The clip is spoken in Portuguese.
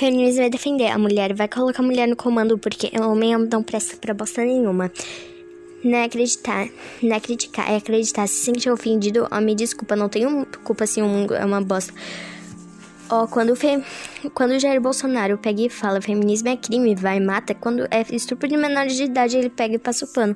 Feminismo vai defender a mulher, vai colocar a mulher no comando porque o homem é não presta pra bosta nenhuma. Não é acreditar, não é criticar, é acreditar. Se sentir ofendido, ó, me desculpa, não tenho culpa se o mundo é uma bosta. Ó, quando, fe... quando o Jair Bolsonaro pega e fala feminismo é crime, vai, mata. Quando é estupro de menores de idade, ele pega e passa o pano.